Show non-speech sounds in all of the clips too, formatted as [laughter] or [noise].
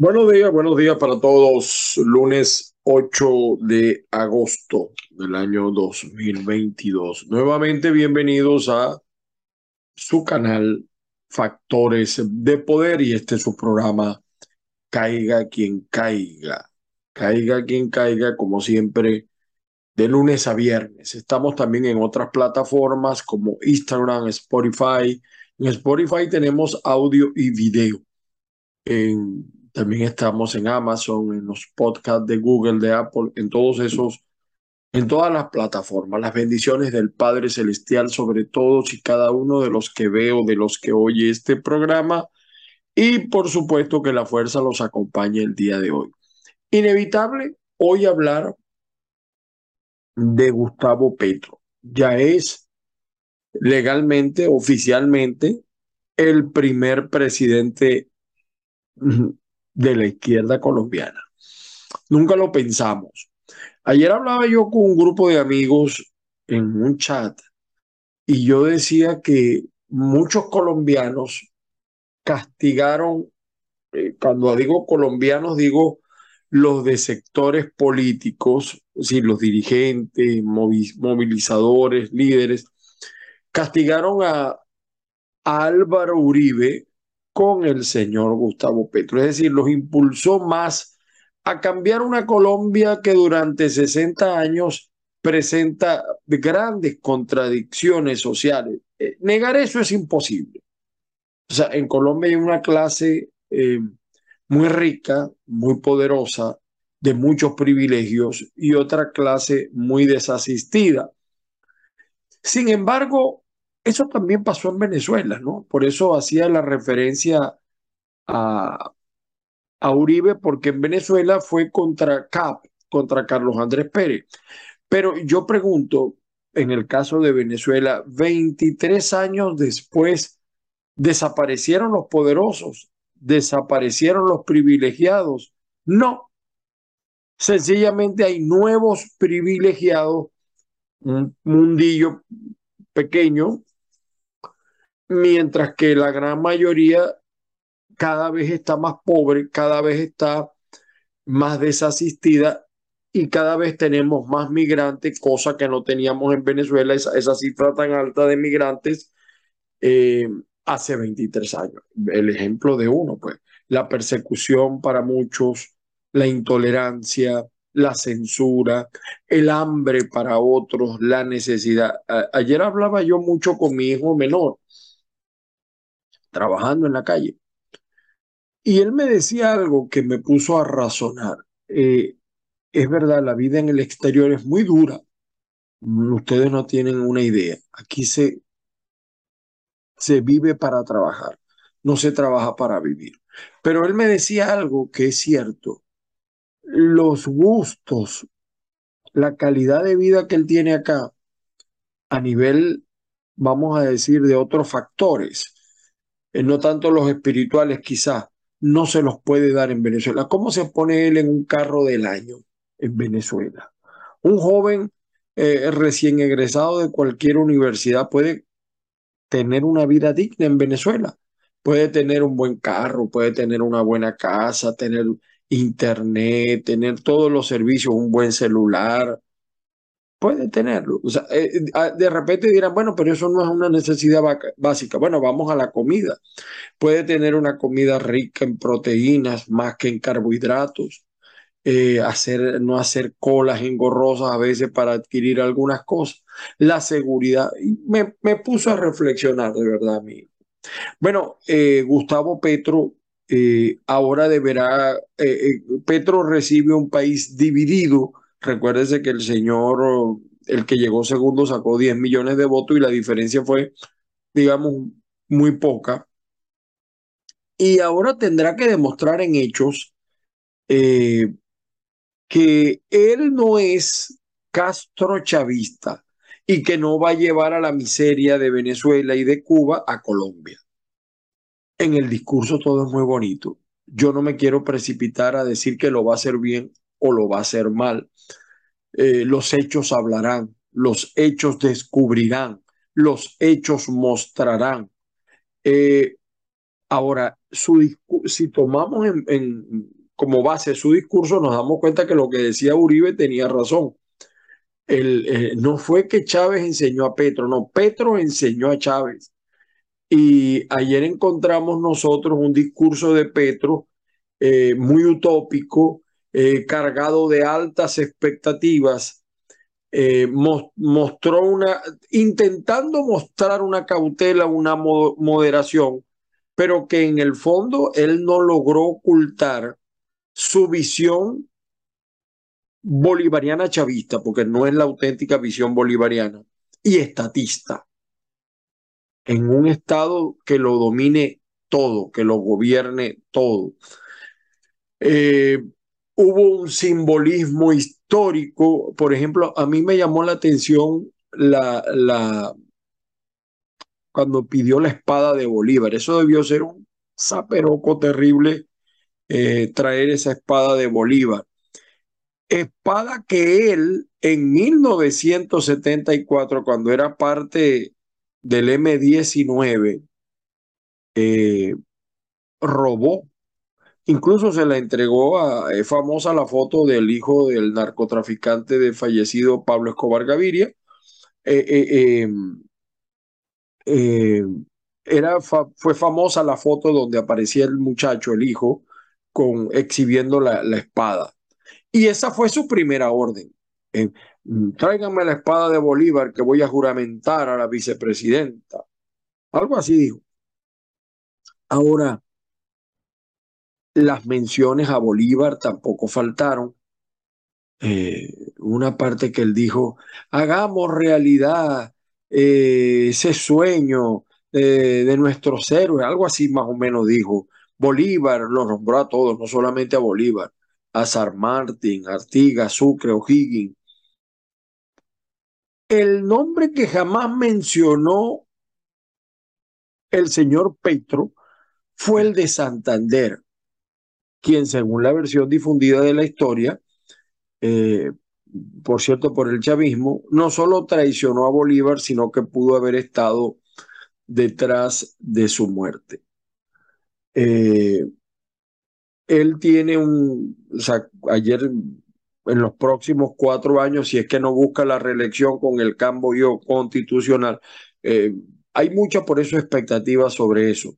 Buenos días, buenos días para todos. Lunes 8 de agosto del año 2022. Nuevamente bienvenidos a su canal Factores de Poder y este es su programa Caiga quien caiga. Caiga quien caiga, como siempre, de lunes a viernes. Estamos también en otras plataformas como Instagram, Spotify. En Spotify tenemos audio y video. También estamos en Amazon, en los podcasts de Google, de Apple, en todos esos, en todas las plataformas. Las bendiciones del Padre Celestial sobre todos y cada uno de los que veo, de los que oye este programa. Y por supuesto que la fuerza los acompañe el día de hoy. Inevitable hoy hablar de Gustavo Petro. Ya es legalmente, oficialmente, el primer presidente de la izquierda colombiana. Nunca lo pensamos. Ayer hablaba yo con un grupo de amigos en un chat y yo decía que muchos colombianos castigaron, eh, cuando digo colombianos digo los de sectores políticos, es los dirigentes, movilizadores, líderes, castigaron a, a Álvaro Uribe con el señor Gustavo Petro. Es decir, los impulsó más a cambiar una Colombia que durante 60 años presenta grandes contradicciones sociales. Eh, negar eso es imposible. O sea, en Colombia hay una clase eh, muy rica, muy poderosa, de muchos privilegios y otra clase muy desasistida. Sin embargo, eso también pasó en Venezuela, ¿no? Por eso hacía la referencia a, a Uribe, porque en Venezuela fue contra CAP, contra Carlos Andrés Pérez. Pero yo pregunto, en el caso de Venezuela, 23 años después, ¿desaparecieron los poderosos? ¿Desaparecieron los privilegiados? No. Sencillamente hay nuevos privilegiados, un mundillo pequeño mientras que la gran mayoría cada vez está más pobre, cada vez está más desasistida y cada vez tenemos más migrantes, cosa que no teníamos en Venezuela, esa, cifra tan alta de migrantes eh, hace 23 años. El ejemplo de uno, pues, la persecución para muchos, la intolerancia, la censura, el hambre para otros, la necesidad. ayer hablaba yo mucho con mi hijo menor trabajando en la calle. Y él me decía algo que me puso a razonar. Eh, es verdad, la vida en el exterior es muy dura. Ustedes no tienen una idea. Aquí se, se vive para trabajar, no se trabaja para vivir. Pero él me decía algo que es cierto. Los gustos, la calidad de vida que él tiene acá, a nivel, vamos a decir, de otros factores, eh, no tanto los espirituales quizás, no se los puede dar en Venezuela. ¿Cómo se pone él en un carro del año en Venezuela? Un joven eh, recién egresado de cualquier universidad puede tener una vida digna en Venezuela. Puede tener un buen carro, puede tener una buena casa, tener internet, tener todos los servicios, un buen celular, puede tenerlo. O sea, eh, eh, ah, de repente dirán, bueno, pero eso no es una necesidad básica. Bueno, vamos a la comida. Puede tener una comida rica en proteínas más que en carbohidratos. Eh, hacer, no hacer colas engorrosas a veces para adquirir algunas cosas. La seguridad. Me, me puso a reflexionar, de verdad, amigo. Bueno, Gustavo Petro ahora deberá, Petro recibe un país dividido Recuérdese que el señor, el que llegó segundo, sacó 10 millones de votos y la diferencia fue, digamos, muy poca. Y ahora tendrá que demostrar en hechos eh, que él no es Castro chavista y que no va a llevar a la miseria de Venezuela y de Cuba a Colombia. En el discurso todo es muy bonito. Yo no me quiero precipitar a decir que lo va a hacer bien o lo va a hacer mal. Eh, los hechos hablarán, los hechos descubrirán, los hechos mostrarán. Eh, Ahora, su si tomamos en, como base su discurso, nos damos cuenta que lo que decía Uribe tenía razón. El, eh, no fue que Chávez enseñó a Petro, no, Petro enseñó a Chávez. Y ayer encontramos nosotros un discurso de Petro muy utópico, eh, cargado de altas expectativas, eh, mostró una, intentando mostrar una cautela, una moderación, pero que en el fondo él no logró ocultar su visión bolivariana chavista, porque no es la auténtica visión bolivariana, y estatista, en un Estado que lo domine todo, que lo gobierne todo. Eh, hubo un simbolismo histórico, por ejemplo, a mí me llamó la atención la, cuando pidió la espada de Bolívar. Eso debió ser un zaperoco terrible eh, traer esa espada de Bolívar. Espada que él en 1974, cuando era parte del M19, eh, robó Incluso se la entregó a, es famosa la foto del hijo del narcotraficante de fallecido Pablo Escobar Gaviria. Eh, eh, em, eh, era fue famosa la foto donde aparecía el muchacho, el hijo, con, exhibiendo la, la espada. Y esa fue su primera orden. Tráiganme la espada de Bolívar que voy a juramentar a la vicepresidenta. Algo así dijo. Ahora, las menciones a Bolívar tampoco faltaron. Eh, una parte que él dijo, hagamos realidad eh, ese sueño eh, de nuestros héroes, algo así más o menos dijo. Bolívar lo nombró a todos, no solamente a Bolívar, a San Martín, Artigas, Sucre, O'Higgins. El nombre que jamás mencionó el señor Petro fue el de Santander quien según la versión difundida de la historia, eh, por cierto, por el chavismo, no solo traicionó a Bolívar, sino que pudo haber estado detrás de su muerte. Eh, él tiene un, ayer en los próximos cuatro años, si es que no busca la reelección con el cambio constitucional, eh, hay mucha por eso expectativa sobre eso.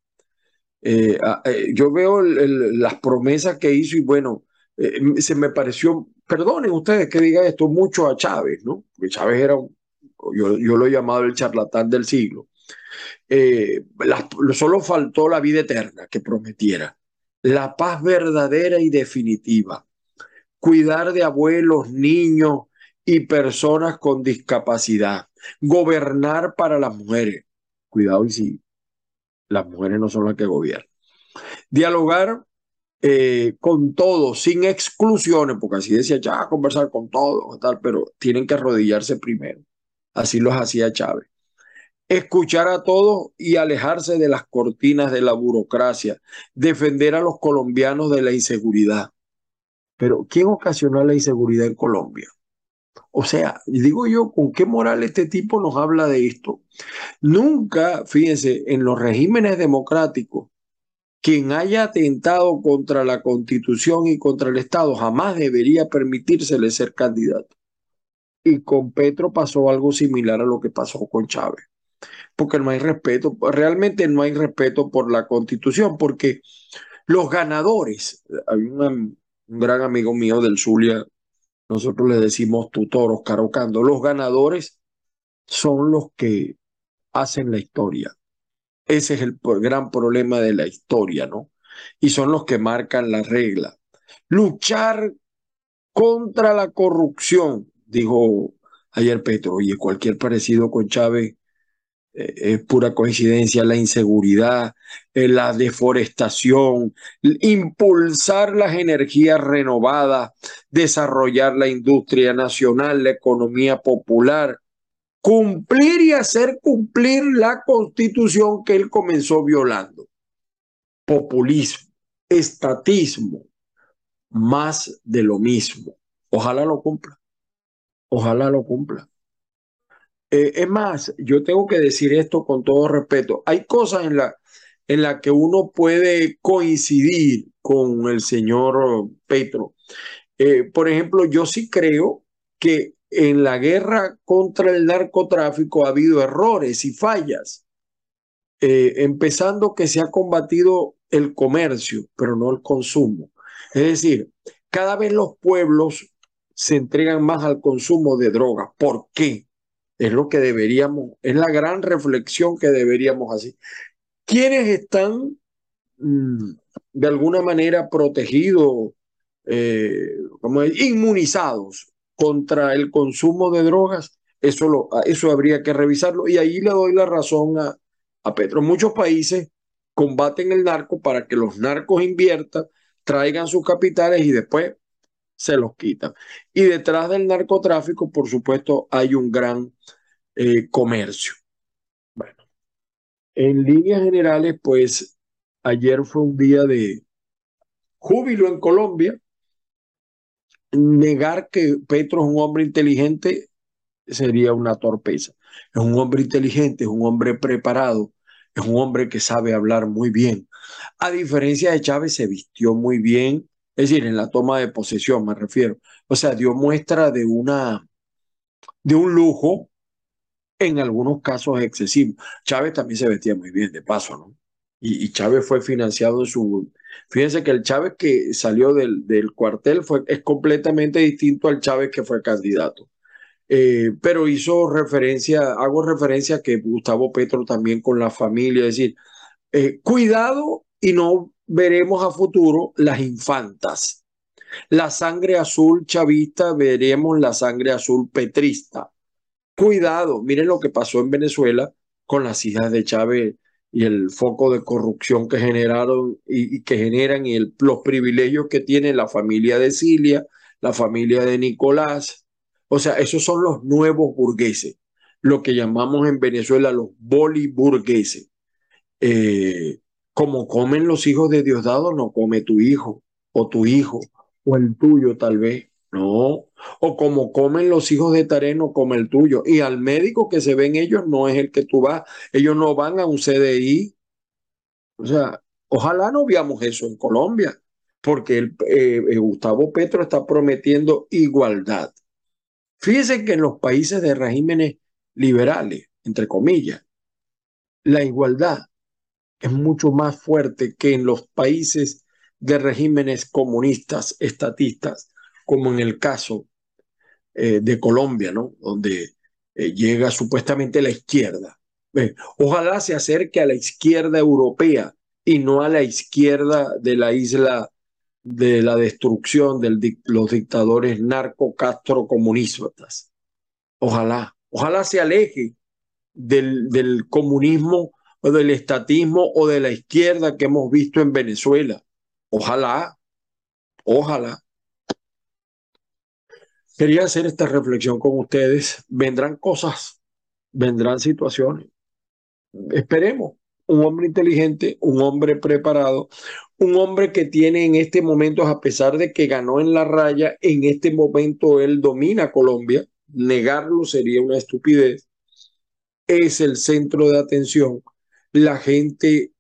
Eh, ah, eh, yo veo las promesas que hizo y bueno, eh, se me pareció, perdonen ustedes que diga esto, mucho a Chávez, ¿no? Porque Chávez era, un, yo, yo lo he llamado el charlatán del siglo. solo faltó la vida eterna que prometiera, la paz verdadera y definitiva, cuidar de abuelos, niños y personas con discapacidad, gobernar para las mujeres. Cuidado y si las mujeres no son las que gobiernan. Dialogar eh, con todos, sin exclusiones, porque así decía ya conversar con todos, tal, pero tienen que arrodillarse primero. Así los hacía Chávez. Escuchar a todos y alejarse de las cortinas de la burocracia. Defender a los colombianos de la inseguridad. Pero ¿quién ocasionó la inseguridad en Colombia? O sea, digo yo, ¿con qué moral este tipo nos habla de esto? Nunca, fíjense, en los regímenes democráticos, quien haya atentado contra la constitución y contra el Estado jamás debería permitírsele ser candidato. Y con Petro pasó algo similar a lo que pasó con Chávez. Porque no hay respeto, realmente no hay respeto por la constitución, porque los ganadores, hay un gran amigo mío del Zulia, nosotros le decimos tutor Oscar Ocando, los ganadores son los que hacen la historia. Ese es el gran problema de la historia, ¿no? Y son los que marcan la regla. Luchar contra la corrupción, dijo ayer Petro, oye, cualquier parecido con Chávez eh, es pura coincidencia, la inseguridad, eh, la deforestación, impulsar las energías renovadas, desarrollar la industria nacional, la economía popular, cumplir y hacer cumplir la constitución que él comenzó violando. Populismo, estatismo, más de lo mismo. Ojalá lo cumpla. Ojalá lo cumpla. Eh, es más, yo tengo que decir esto con todo respeto. Hay cosas en la, en la que uno puede coincidir con el señor Petro. Eh, por ejemplo, yo sí creo que en la guerra contra el narcotráfico ha habido errores y fallas, eh, empezando que se ha combatido el comercio, pero no el consumo. Es decir, cada vez los pueblos se entregan más al consumo de drogas. ¿Por qué? Es lo que deberíamos, es la gran reflexión que deberíamos hacer. ¿Quiénes están mm, de alguna manera protegidos, eh, como inmunizados contra el consumo de drogas? Eso, lo, eso habría que revisarlo y ahí le doy la razón a, a Petro. Muchos países combaten el narco para que los narcos inviertan, traigan sus capitales y después se los quitan. Y detrás del narcotráfico, por supuesto, hay un gran eh, comercio. Bueno, en líneas generales, pues ayer fue un día de júbilo en Colombia. Negar que Petro es un hombre inteligente sería una torpeza. Es un hombre inteligente, es un hombre preparado, es un hombre que sabe hablar muy bien. A diferencia de Chávez, se vistió muy bien, es decir, en la toma de posesión me refiero. O sea, dio muestra de una de un lujo en algunos casos excesivo. Chávez también se vestía muy bien, de paso, ¿no? Y, Chávez fue financiado en su... Fíjense que el Chávez que salió del, del cuartel fue, es completamente distinto al Chávez que fue candidato. Eh, pero hizo referencia, hago referencia que Gustavo Petro también con la familia, es decir, eh, cuidado y no veremos a futuro las infantas. La sangre azul chavista, veremos la sangre azul petrista. Cuidado, miren lo que pasó en Venezuela con las hijas de Chávez y el foco de corrupción que generaron y, que generan y los privilegios que tiene la familia de Cilia, la familia de Nicolás. O sea, esos son los nuevos burgueses, lo que llamamos en Venezuela los boliburgueses. Eh, como comen los hijos de Diosdado, no come tu hijo o tu hijo o el tuyo tal vez. No, o como comen los hijos de Taré, no come el tuyo. Y al médico que se ven ellos no es el que tú vas. Ellos no van a un CDI. O sea, ojalá no veamos eso en Colombia, porque el, eh, eh, Gustavo Petro está prometiendo igualdad. Fíjense que en los países de regímenes liberales, entre comillas, la igualdad es mucho más fuerte que en los países de regímenes comunistas, estatistas, como en el caso eh, de Colombia, ¿no? Donde eh, llega supuestamente la izquierda. ojalá se acerque a la izquierda europea y no a la izquierda de la isla de la destrucción de los dictadores narco-castro comunistas. Ojalá, ojalá se aleje del comunismo o del estatismo o de la izquierda que hemos visto en Venezuela. Ojalá, ojalá. Quería hacer esta reflexión con ustedes. Vendrán cosas, vendrán situaciones. Esperemos. Un hombre inteligente, un hombre preparado, un hombre que tiene en este momento, a pesar de que ganó en la raya, en este momento él domina Colombia. Negarlo sería una estupidez. Es el centro de atención la gente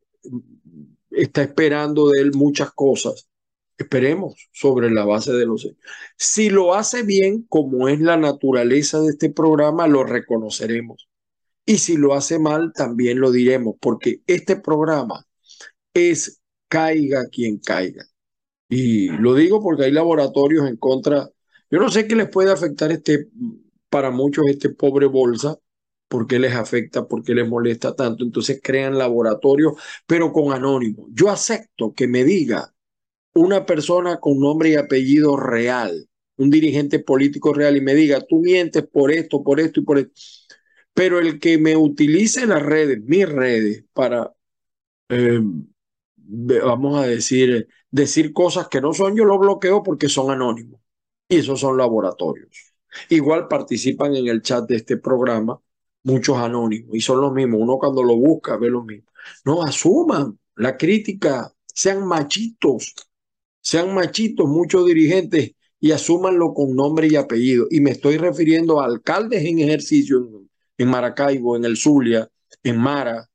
está esperando de él muchas cosas. Esperemos sobre la base de los hechos. Si lo hace bien, como es la naturaleza de este programa, lo reconoceremos. Y si lo hace mal, también lo diremos, porque este programa es caiga quien caiga. Y lo digo porque hay laboratorios en contra. Yo no sé qué les puede afectar este, para muchos este pobre bolsa, por qué les afecta, por qué les molesta tanto. Entonces crean laboratorios, pero con anónimo. Yo acepto que me diga una persona con nombre y apellido real, un dirigente político real, y me diga, tú mientes por esto, por esto y por esto. Pero el que me utilice las redes, mis redes, para, eh, vamos a decir, decir cosas que no son, yo lo bloqueo porque son anónimos. Y esos son laboratorios. Igual participan en el chat de este programa muchos anónimos y son los mismos. Uno cuando lo busca ve los mismos. No, asuman la crítica, sean machitos, sean machitos muchos dirigentes y asúmanlo con nombre y apellido. Y me estoy refiriendo a alcaldes en ejercicio en, Maracaibo, en el Zulia, en Mara,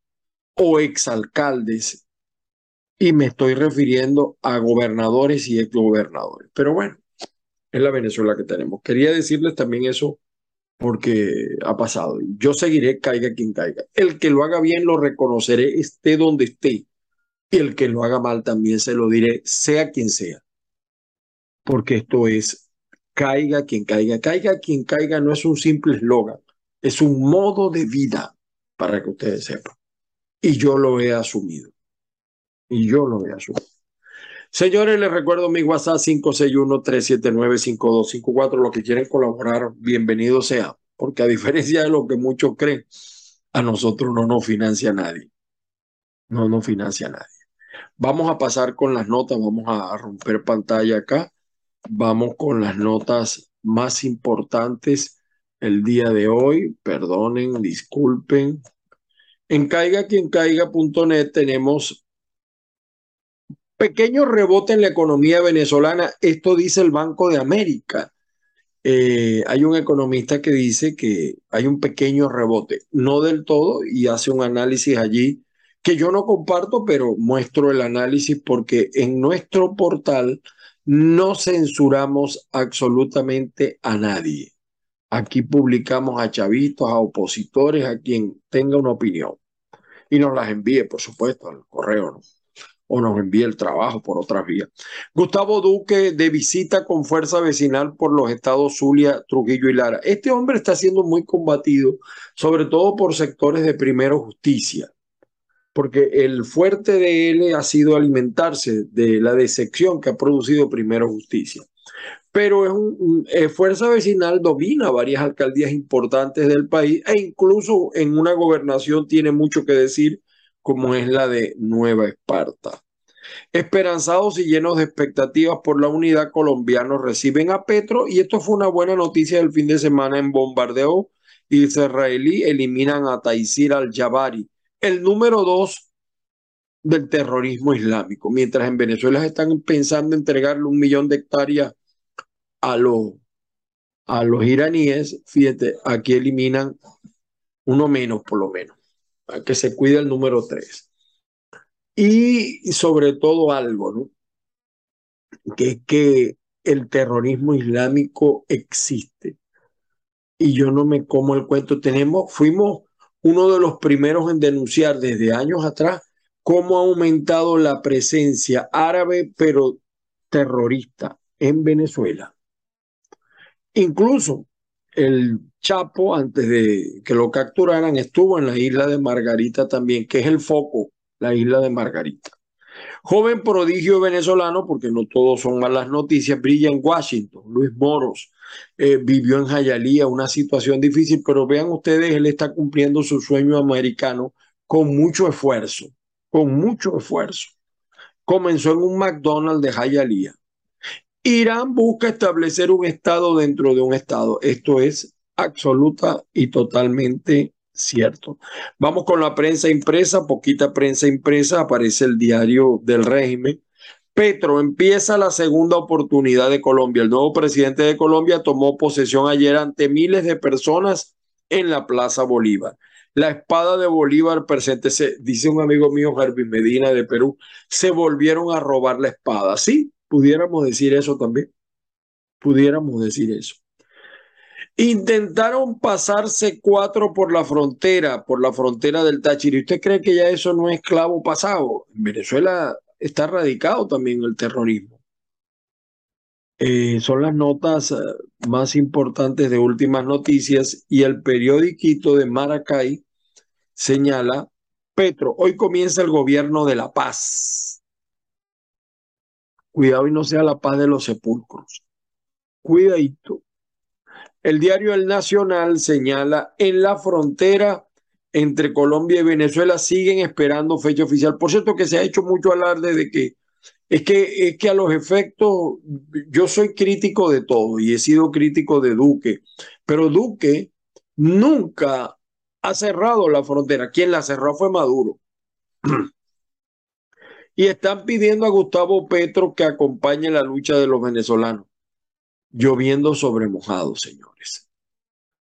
o exalcaldes y me estoy refiriendo a gobernadores y exgobernadores. Pero bueno, es la Venezuela que tenemos. Quería decirles también eso porque ha pasado. Yo seguiré, caiga quien caiga. El que lo haga bien lo reconoceré, esté donde esté. Y el que lo haga mal también se lo diré, sea quien sea. Porque esto es, caiga quien caiga. Caiga quien caiga no es un simple eslogan, es un modo de vida, para que ustedes sepan. Y yo lo he asumido. Y yo lo he asumido. Señores, les recuerdo mi WhatsApp 561-379-5254. Los que quieren colaborar, bienvenido sea. Porque a diferencia de lo que muchos creen, a nosotros no nos financia nadie. No nos financia nadie. Vamos a pasar con las notas, vamos a romper pantalla acá. Vamos con las notas más importantes el día de hoy. Perdonen, disculpen. En caiga.net tenemos pequeño rebote en la economía venezolana. Esto dice el Banco de América. Eh, hay un economista que dice que hay un pequeño rebote, no del todo, y hace un análisis allí que yo no comparto, pero muestro el análisis porque en nuestro portal no censuramos absolutamente a nadie. Aquí publicamos a chavistas, a opositores, a quien tenga una opinión. Y nos las envíe, por supuesto, al correo, ¿no? O nos envíe el trabajo por otras vías. Gustavo Duque de visita con fuerza vecinal por los estados Zulia, Trujillo y Lara. Este hombre está siendo muy combatido, sobre todo por sectores de primero justicia, porque el fuerte de él ha sido alimentarse de la decepción que ha producido primero justicia. Pero es un, eh, Fuerza Vecinal domina varias alcaldías importantes del país e incluso en una gobernación tiene mucho que decir como es la de Nueva Esparta. Esperanzados y llenos de expectativas por la unidad, colombianos reciben a Petro y esto fue una buena noticia del fin de semana en bombardeo. Israelí eliminan a Taisir al-Jabari, el número dos del terrorismo islámico, mientras en Venezuela están pensando entregarle un millón de hectáreas a los, a los iraníes, fíjate, aquí eliminan uno menos por lo menos que se cuide el número tres. Y sobre todo algo, ¿no? Que es que el terrorismo islámico existe. Y yo no me como el cuento. Tenemos, fuimos uno de los primeros en denunciar desde años atrás cómo ha aumentado la presencia árabe, pero terrorista en Venezuela. Incluso el Chapo, antes de que lo capturaran, estuvo en la isla de Margarita también, que es el foco, la isla de Margarita. Joven prodigio venezolano, porque no todos son malas noticias, brilla en Washington. Luis Moros eh, vivió en Jayalía, una situación difícil, pero vean ustedes, él está cumpliendo su sueño americano con mucho esfuerzo, con mucho esfuerzo. Comenzó en un McDonald's de Jayalía Irán busca establecer un Estado dentro de un Estado. Esto es absoluta y totalmente cierto. Vamos con la prensa impresa, poquita prensa impresa, aparece el diario del régimen. Petro empieza la segunda oportunidad de Colombia. El nuevo presidente de Colombia tomó posesión ayer ante miles de personas en la Plaza Bolívar. La espada de Bolívar presente, se, dice un amigo mío, Herbie Medina de Perú, se volvieron a robar la espada. Sí, Pudiéramos decir eso también. Pudiéramos decir eso. Intentaron pasarse cuatro por la frontera, por la frontera del Táchira. ¿Y usted cree que ya eso no es clavo pasado? En Venezuela está radicado también el terrorismo. Eh, son las notas eh, más importantes de últimas noticias y el periódico de Maracay señala, Petro, hoy comienza el gobierno de la paz. Cuidado y no sea la paz de los sepulcros. Cuidadito. El diario El Nacional señala en la frontera entre Colombia y Venezuela siguen esperando fecha oficial. Por cierto que se ha hecho mucho alarde de que es que es que a los efectos yo soy crítico de todo y he sido crítico de Duque, pero Duque nunca ha cerrado la frontera. Quien la cerró fue Maduro. [clears throat] y están pidiendo a Gustavo Petro que acompañe la lucha de los venezolanos. Lloviendo sobre mojado, señores.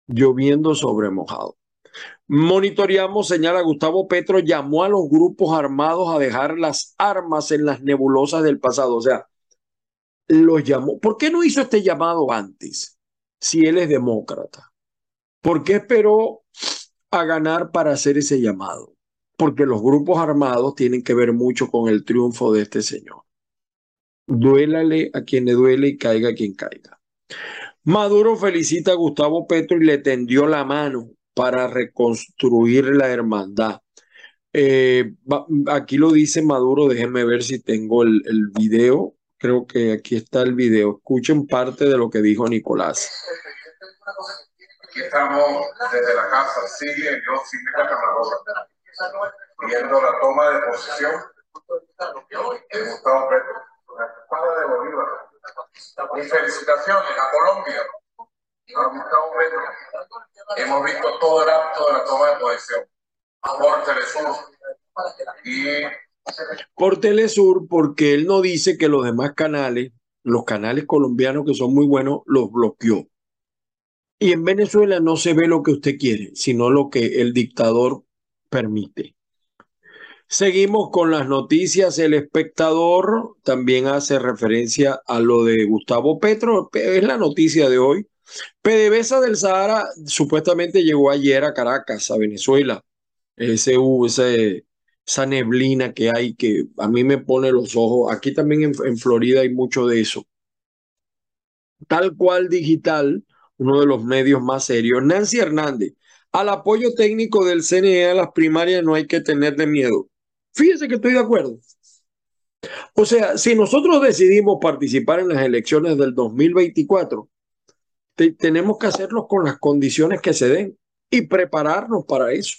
Lloviendo sobre mojado. Monitoreamos, señala Gustavo Petro, llamó a los grupos armados a dejar las armas en las nebulosas del pasado. O sea, los llamó. ¿Por qué no hizo este llamado antes? Si él es demócrata. ¿Por qué esperó a ganar para hacer ese llamado? Porque los grupos armados tienen que ver mucho con el triunfo de este señor. Duélale a quien le duele y caiga a quien caiga. Maduro felicita a Gustavo Petro y le tendió la mano para reconstruir la hermandad. Eh, aquí lo dice Maduro, déjenme ver si tengo el, video. Creo que aquí está el video. Escuchen parte de lo que dijo Nicolás. Aquí estamos desde la casa Sigue, yo Sigue Camarola, viendo la toma de posesión de Gustavo Petro, la espada de Bolívar. Y felicitaciones a Colombia, a Gustavo Petro. Hemos visto todo el acto de la toma de posesión por Telesur. Y por Telesur, porque él no dice que los demás canales, los canales colombianos que son muy buenos, los bloqueó. Y en Venezuela no se ve lo que usted quiere, sino lo que el dictador permite. Seguimos con las noticias. El espectador también hace referencia a lo de Gustavo Petro. Es la noticia de hoy. PDVSA del Sahara supuestamente llegó ayer a Caracas, a Venezuela. Ese, esa neblina que hay que a mí me pone los ojos. Aquí también en, en Florida hay mucho de eso. Tal cual digital uno de los medios más serios. Nancy Hernández, al apoyo técnico del CNE a las primarias no hay que tenerle miedo. Fíjese que estoy de acuerdo. O sea, si nosotros decidimos participar en las elecciones del 2024, tenemos que hacerlo con las condiciones que se den y prepararnos para eso,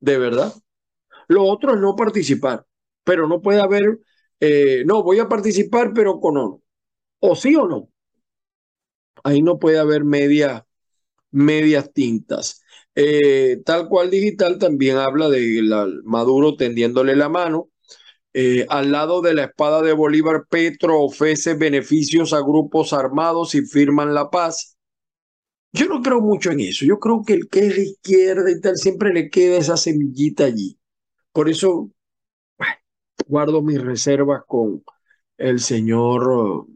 de verdad. Lo otro es no participar, pero no puede haber, eh, no, voy a participar, pero con no. O sí o no. Ahí no puede haber media, medias tintas. Eh, tal cual digital también habla de Maduro tendiéndole la mano. Eh, al lado de la espada de Bolívar, Petro ofrece beneficios a grupos armados y firman la paz. Yo no creo mucho en eso. Yo creo que el que es de izquierda y tal siempre le queda esa semillita allí. Por eso guardo mis reservas con el señor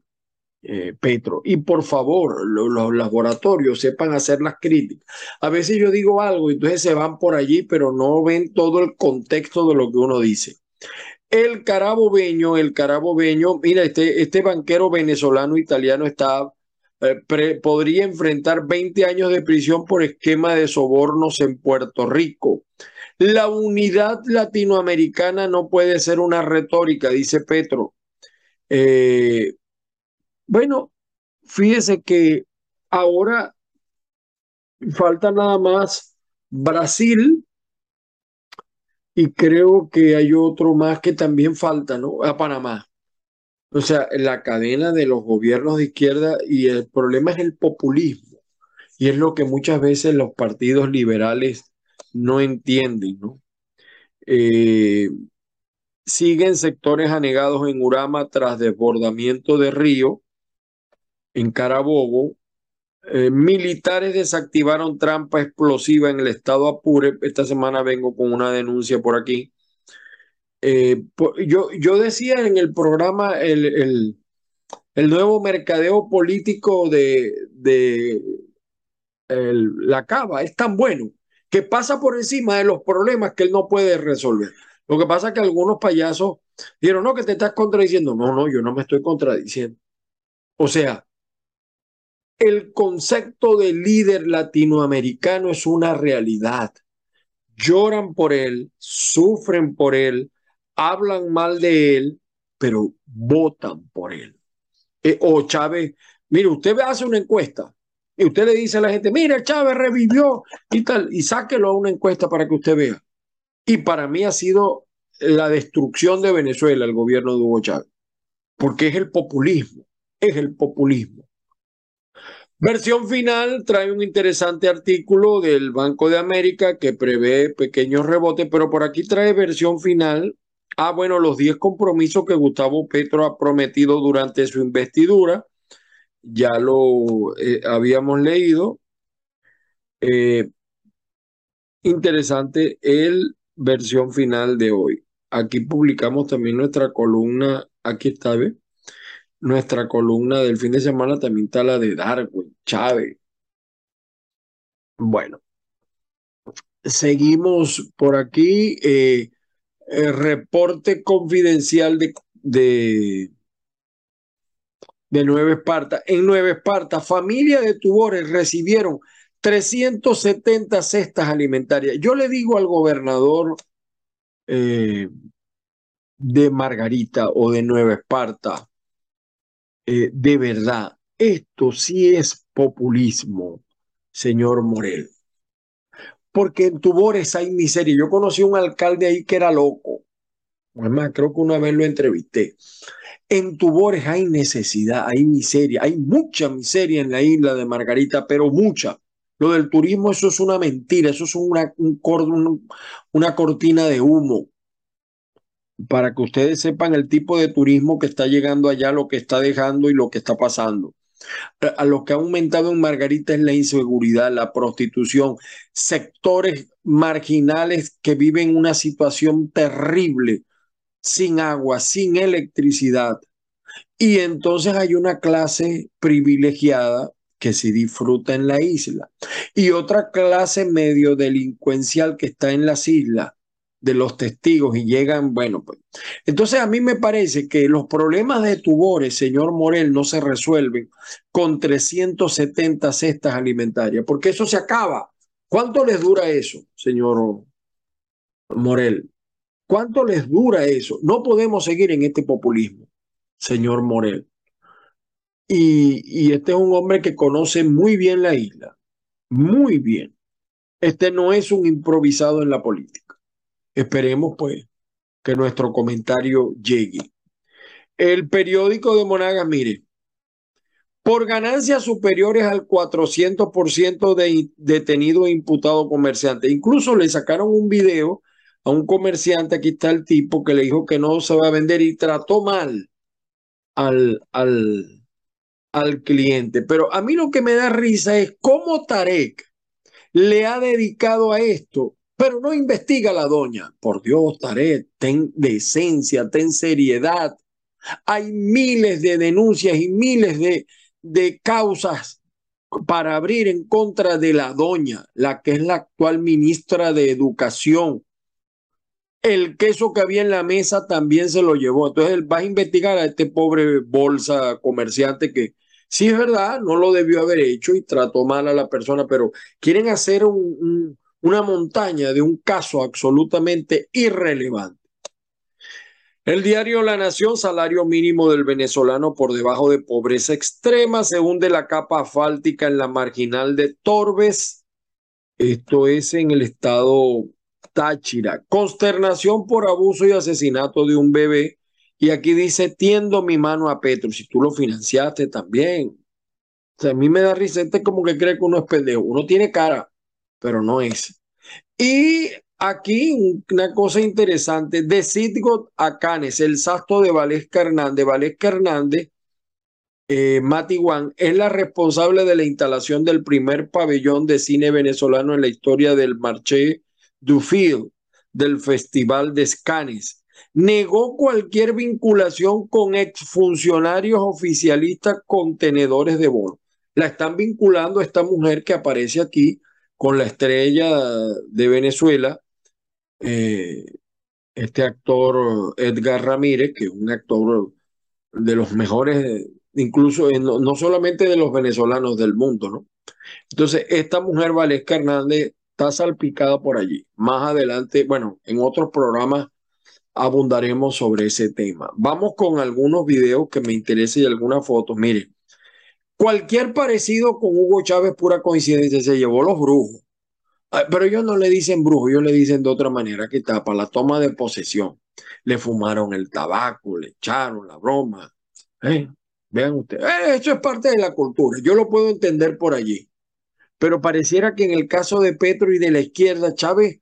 eh, Petro. Y por favor, los laboratorios sepan hacer las críticas. A veces yo digo algo y entonces se van por allí, pero no ven todo el contexto de lo que uno dice. El carabobeño, el carabobeño, mira, este, este banquero venezolano italiano está, eh, podría enfrentar 20 años de prisión por esquema de sobornos en Puerto Rico. La unidad latinoamericana no puede ser una retórica, dice Petro. Eh, bueno, fíjese que ahora falta nada más Brasil y creo que hay otro más que también falta, ¿no? A Panamá. O sea, la cadena de los gobiernos de izquierda y el problema es el populismo. Y es lo que muchas veces los partidos liberales no entienden, ¿no? Eh, siguen sectores anegados en Urama tras desbordamiento de río en Carabobo, eh, militares desactivaron trampa explosiva en el estado Apure. Esta semana vengo con una denuncia por aquí. Eh, yo, yo decía en el programa el, el, el nuevo mercadeo político de, de la cava es tan bueno que pasa por encima de los problemas que él no puede resolver. Lo que pasa es que algunos payasos dijeron, no, que te estás contradiciendo. No, no, yo no me estoy contradiciendo. O sea, el concepto de líder latinoamericano es una realidad. Lloran por él, sufren por él, hablan mal de él, pero votan por él. Eh, o Chávez, mire, usted hace una encuesta y usted le dice a la gente, mire, Chávez revivió y tal, y sáquelo a una encuesta para que usted vea. Y para mí ha sido la destrucción de Venezuela, el gobierno de Hugo Chávez, porque es el populismo, es el populismo. Versión final trae un interesante artículo del Banco de América que prevé pequeños rebotes, pero por aquí trae versión final. Ah, bueno, los 10 compromisos que Gustavo Petro ha prometido durante su investidura. Ya lo eh, habíamos leído. Eh, interesante el versión final de hoy. Aquí publicamos también nuestra columna, aquí está, ¿ve? Nuestra columna del fin de semana también está la de Darwin, Chávez. Bueno, seguimos por aquí. Eh, reporte confidencial de, de, de Nueva Esparta. En Nueva Esparta, familia de Tubores recibieron 370 cestas alimentarias. Yo le digo al gobernador eh, de Margarita o de Nueva Esparta, eh, de verdad, esto sí es populismo, señor Morel. Porque en Tubores hay miseria. Yo conocí un alcalde ahí que era loco. Además, creo que una vez lo entrevisté. En Tubores hay necesidad, hay miseria, hay mucha miseria en la isla de Margarita, pero mucha. Lo del turismo, eso es una mentira, eso es una, un, una cortina de humo. Para que ustedes sepan el tipo de turismo que está llegando allá, lo que está dejando y lo que está pasando. A lo que ha aumentado en Margarita es la inseguridad, la prostitución, sectores marginales que viven una situación terrible, sin agua, sin electricidad. Y entonces hay una clase privilegiada que se disfruta en la isla y otra clase medio delincuencial que está en las islas de los testigos y llegan, bueno, pues. Entonces a mí me parece que los problemas de tubores, señor Morel, no se resuelven con 370 cestas alimentarias, porque eso se acaba. ¿Cuánto les dura eso, señor Morel? ¿Cuánto les dura eso? No podemos seguir en este populismo, señor Morel. Y, este es un hombre que conoce muy bien la isla, muy bien. Este no es un improvisado en la política. Esperemos pues que nuestro comentario llegue. El periódico de Monagas, mire, por ganancias superiores al 400% de detenido e imputado comerciante. Incluso le sacaron un video a un comerciante, aquí está el tipo que le dijo que no se va a vender y trató mal al, al, al cliente. Pero a mí lo que me da risa es cómo Tarek le ha dedicado a esto, pero no investiga la doña. Por Dios, Tarek, ten decencia, ten seriedad. Hay miles de denuncias y miles de, de causas para abrir en contra de la doña, la que es la actual ministra de Educación. El queso que había en la mesa también se lo llevó. Entonces vas a investigar a este pobre bolsa comerciante que Sí, es verdad, no lo debió haber hecho y trató mal a la persona, pero quieren hacer una montaña de un caso absolutamente irrelevante. El diario La Nación, salario mínimo del venezolano por debajo de pobreza extrema, se hunde la capa asfáltica en la marginal de Torbes. Esto es en el estado Táchira. Consternación por abuso y asesinato de un bebé y aquí dice, tiendo mi mano a Petro, si tú lo financiaste también. O sea, a mí me da risa, este como que cree que uno es pendejo. Uno tiene cara, pero no es. Y aquí una cosa interesante, de Sidgot Acanes, el sasto de Valesca Hernández. Valesca Hernández, eh, Mati Juan, es la responsable de la instalación del primer pabellón de cine venezolano en la historia del Marché du Film, del Festival de Scanes negó cualquier vinculación con exfuncionarios oficialistas contenedores de bono. La están vinculando a esta mujer que aparece aquí con la estrella de Venezuela, eh, este actor Edgar Ramírez, que es un actor de los mejores, incluso no, solamente de los venezolanos del mundo, ¿no? Entonces, esta mujer, Valesca Hernández, está salpicada por allí. Más adelante, bueno, en otros programas abundaremos sobre ese tema. Vamos con algunos videos que me interesan y algunas fotos. Mire, cualquier parecido con Hugo Chávez, pura coincidencia, se llevó los brujos. Ah, pero ellos no le dicen brujo, ellos le dicen de otra manera que para la toma de posesión. Le fumaron el tabaco, le echaron la broma. ¿Eh? Vean ustedes, eh, eso es parte de la cultura. Yo lo puedo entender por allí. Pero pareciera que en el caso de Petro y de la izquierda, Chávez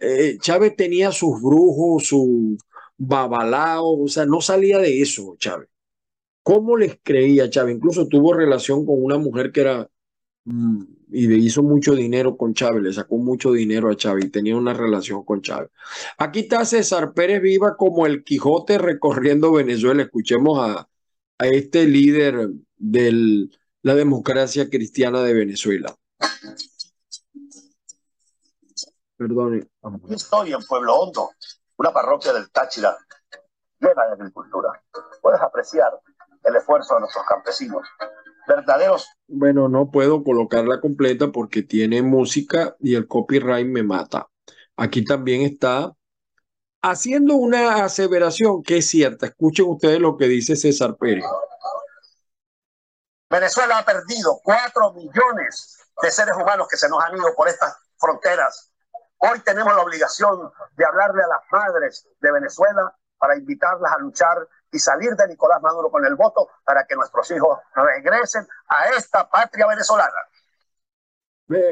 eh, Chávez tenía sus brujos, su babalao, o sea, no salía de eso, Chávez. ¿Cómo les creía Chávez? Incluso tuvo relación con una mujer que era Mm, y le hizo mucho dinero con Chávez, le sacó mucho dinero a Chávez y tenía una relación con Chávez. Aquí está César Pérez Viva como el Quijote recorriendo Venezuela. Escuchemos a, a este líder de la democracia cristiana de Venezuela. Perdone. Estoy en Pueblo Hondo, una parroquia del Táchira llena de agricultura. Puedes apreciar el esfuerzo de nuestros campesinos verdaderos. Bueno, no puedo colocarla completa porque tiene música y el copyright me mata. Aquí también está haciendo una aseveración que es cierta. Escuchen ustedes lo que dice César Pérez. Venezuela ha perdido cuatro millones de seres humanos que se nos han ido por estas fronteras. Hoy tenemos la obligación de hablarle a las madres de Venezuela para invitarlas a luchar y salir de Nicolás Maduro con el voto para que nuestros hijos regresen a esta patria venezolana.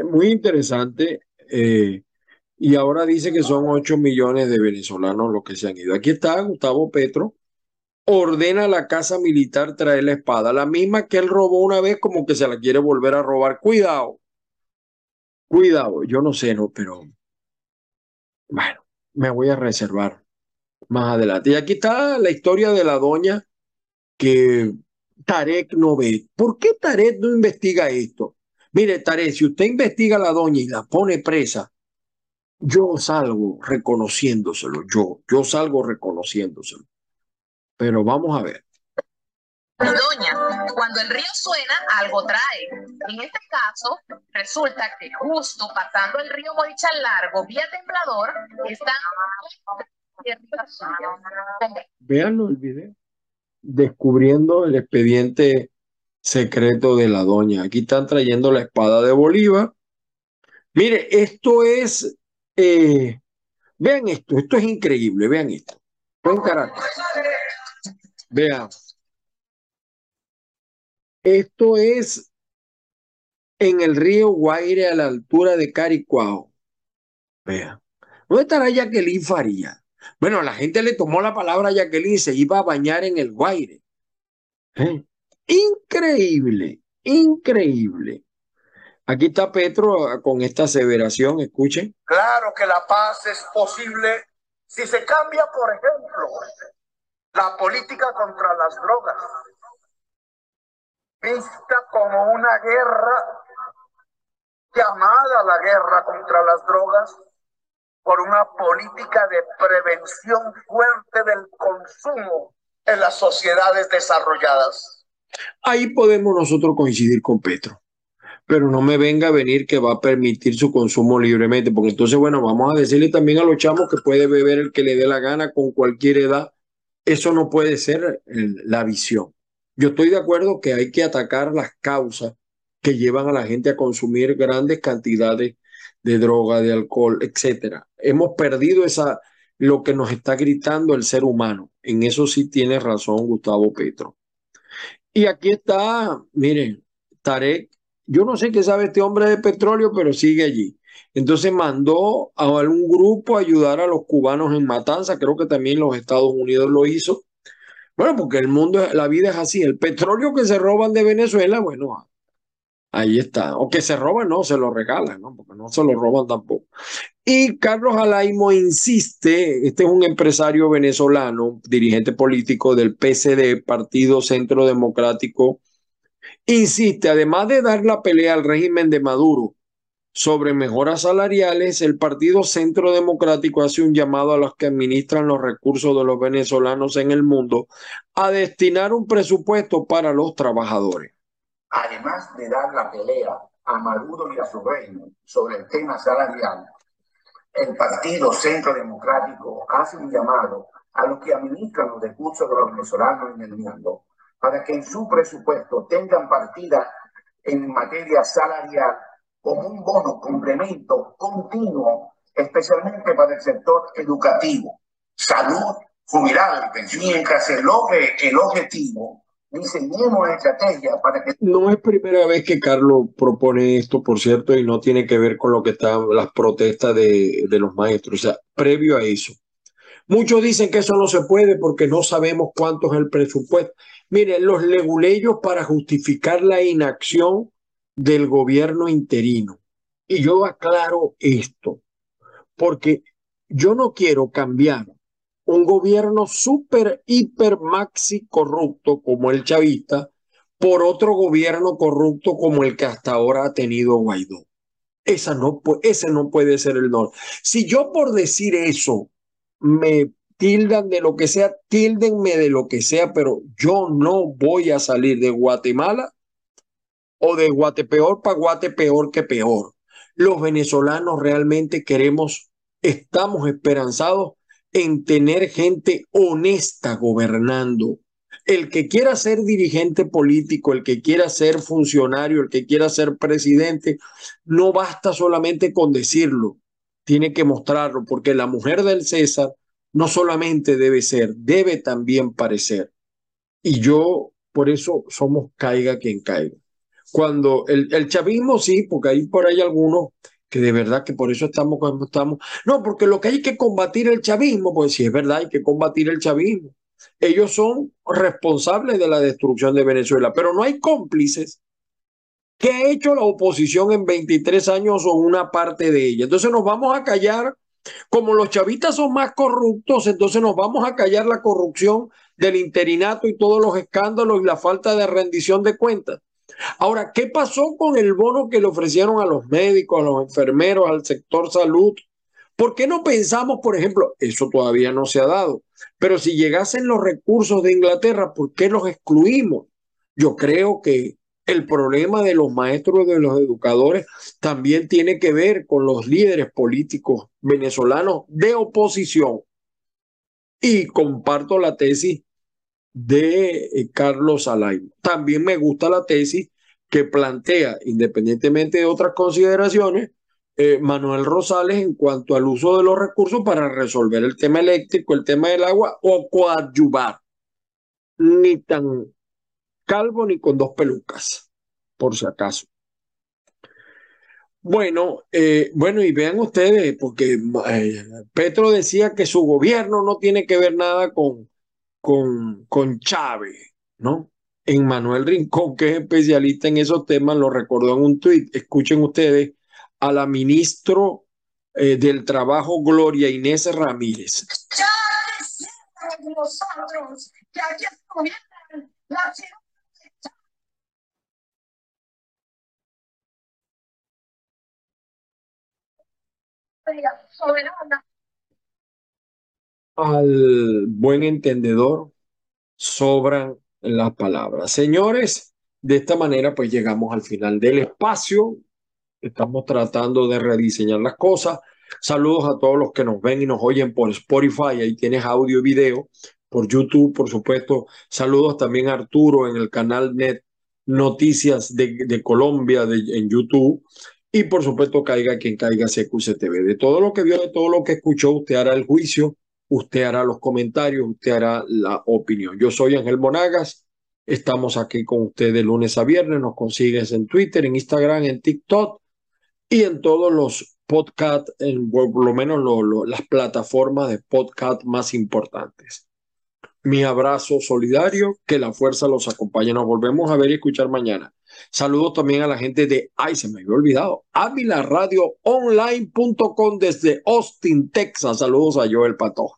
Muy interesante. Eh, y ahora dice que son 8 millones de venezolanos los que se han ido. Aquí está Gustavo Petro. Ordena a la casa militar traer la espada, la misma que él robó una vez, como que se la quiere volver a robar. Cuidado, cuidado, yo no sé, no, pero bueno, me voy a reservar más adelante. Y aquí está la historia de la doña que Tarek no ve. ¿Por qué Tarek no investiga esto? Mire, Tarek, si usted investiga a la doña y la pone presa, yo salgo reconociéndoselo, yo, yo salgo reconociéndoselo. Pero vamos a ver. Doña, cuando el río suena, algo trae. En este caso, resulta que justo pasando el río Morichal Largo, vía Temblador, están Veanlo el video. Descubriendo el expediente secreto de la doña. Aquí están trayendo la espada de Bolívar. Mire, esto es. Eh, vean esto, esto es increíble. Vean esto. Buen carácter. Vean. Esto es en el río Guaire a la altura de Caricuao. Vean. ¿Dónde estará Jacqueline Faría? Bueno, la gente le tomó la palabra a Jacqueline y se iba a bañar en el Guaire. ¿Eh? Increíble, increíble. Aquí está Petro ah, con esta aseveración, escuchen. Claro que la paz es posible si se cambia, por ejemplo, la política contra las drogas, vista como una guerra, llamada la guerra contra las drogas, por una política de prevención fuerte del consumo en las sociedades desarrolladas. Ahí podemos nosotros coincidir con Petro, pero no me venga a venir que va a permitir su consumo libremente, porque entonces, bueno, vamos a decirle también a los chamos que puede beber el que le dé la gana con cualquier edad. Eso no puede ser la visión. Yo estoy de acuerdo que hay que atacar las causas que llevan a la gente a consumir grandes cantidades de droga, de alcohol, etcétera. Hemos perdido esa lo que nos está gritando el ser humano. En eso sí tiene razón Gustavo Petro. Y aquí está, miren, Tarek, yo no sé qué sabe este hombre de petróleo, pero sigue allí. Entonces mandó a un grupo a ayudar a los cubanos en Matanza, creo que también los Estados Unidos lo hizo. Bueno, porque el mundo, la vida es así. El petróleo que se roban de Venezuela, bueno, Ahí está. O que se roban, no, se lo regalan, ¿no? Porque no se lo roban tampoco. Y Carlos Alaimo insiste, este es un empresario venezolano, dirigente político del PCD, Partido Centro Democrático, insiste, además de dar la pelea al régimen de Maduro sobre mejoras salariales, el Partido Centro Democrático hace un llamado a los que administran los recursos de los venezolanos en el mundo a destinar un presupuesto para los trabajadores además de dar la pelea a Maduro y a su reino sobre el tema salarial, el Partido Centro Democrático hace un llamado a los que administran los recursos de los venezolanos en el mundo para que en su presupuesto tengan partida en materia salarial como un bono complemento continuo, especialmente para el sector educativo, salud, jubilado y pensión, mientras se logre el objetivo diseñemos estrategia para que... No es primera vez que Carlos propone esto, por cierto, y no tiene que ver con lo que están las protestas de, de los maestros, o sea, previo a eso. Muchos dicen que eso no se puede porque no sabemos cuánto es el presupuesto. Miren, los leguleyos para justificar la inacción del gobierno interino. Y yo aclaro esto, porque yo no quiero cambiar un gobierno súper, hiper, maxi corrupto como el chavista por otro gobierno corrupto como el que hasta ahora ha tenido Guaidó. Esa no, ese no puede ser el norte. Si yo por decir eso me tildan de lo que sea, tildenme de lo que sea, pero yo no voy a salir de Guatemala o de Guatepeor para Guatepeor que peor. Los venezolanos realmente queremos, estamos esperanzados en tener gente honesta gobernando. El que quiera ser dirigente político, el que quiera ser funcionario, el que quiera ser presidente, no basta solamente con decirlo, tiene que mostrarlo, porque la mujer del César no solamente debe ser, debe también parecer. Y yo, por eso somos caiga quien caiga. Cuando el, el chavismo sí, porque hay por ahí algunos que de verdad que por eso estamos como estamos. No, porque lo que hay que combatir el chavismo, pues sí es verdad, hay que combatir el chavismo. Ellos son responsables de la destrucción de Venezuela, pero no hay cómplices. ¿Qué ha hecho la oposición en 23 años o una parte de ella? Entonces nos vamos a callar, como los chavistas son más corruptos, entonces nos vamos a callar la corrupción del interinato y todos los escándalos y la falta de rendición de cuentas. Ahora, ¿qué pasó con el bono que le ofrecieron a los médicos, a los enfermeros, al sector salud? ¿Por qué no pensamos, por ejemplo, eso todavía no se ha dado, pero si llegasen los recursos de Inglaterra, ¿por qué los excluimos? Yo creo que el problema de los maestros, de los educadores, también tiene que ver con los líderes políticos venezolanos de oposición. Y comparto la tesis de eh, Carlos Alain. También me gusta la tesis que plantea, independientemente de otras consideraciones, eh, Manuel Rosales en cuanto al uso de los recursos para resolver el tema eléctrico, el tema del agua o coadyuvar. Ni tan calvo ni con dos pelucas, por si acaso. Bueno, eh, bueno, y vean ustedes, porque Petro decía que su gobierno no tiene que ver nada con, con, con Chávez, ¿no? En Manuel Rincón, que es especialista en esos temas, lo recordó en un tuit. Escuchen ustedes a la ministro eh, del Trabajo, Gloria Inés Ramírez. nosotros que aquí la soberana al buen entendedor sobran las palabras. Señores, de esta manera pues llegamos al final del espacio. Estamos tratando de rediseñar las cosas. Saludos a todos los que nos ven y nos oyen por Spotify. Ahí tienes audio y video. Por YouTube, por supuesto. Saludos también a Arturo en el canal Net Noticias de, Colombia en YouTube. Y por supuesto, caiga quien caiga CQCTV. De todo lo que vio, de todo lo que escuchó, usted hará el juicio usted hará los comentarios, usted hará la opinión. Yo soy Ángel Monagas, estamos aquí con usted de lunes a viernes, nos consigues en Twitter, en Instagram, en TikTok y en todos los podcasts, en por lo menos las plataformas de podcast más importantes. Mi abrazo solidario, que la fuerza los acompañe. Nos volvemos a ver y escuchar mañana. Saludos también a la gente de, ay, se me había olvidado, Online.com desde Austin, Texas. Saludos a Joel Pato.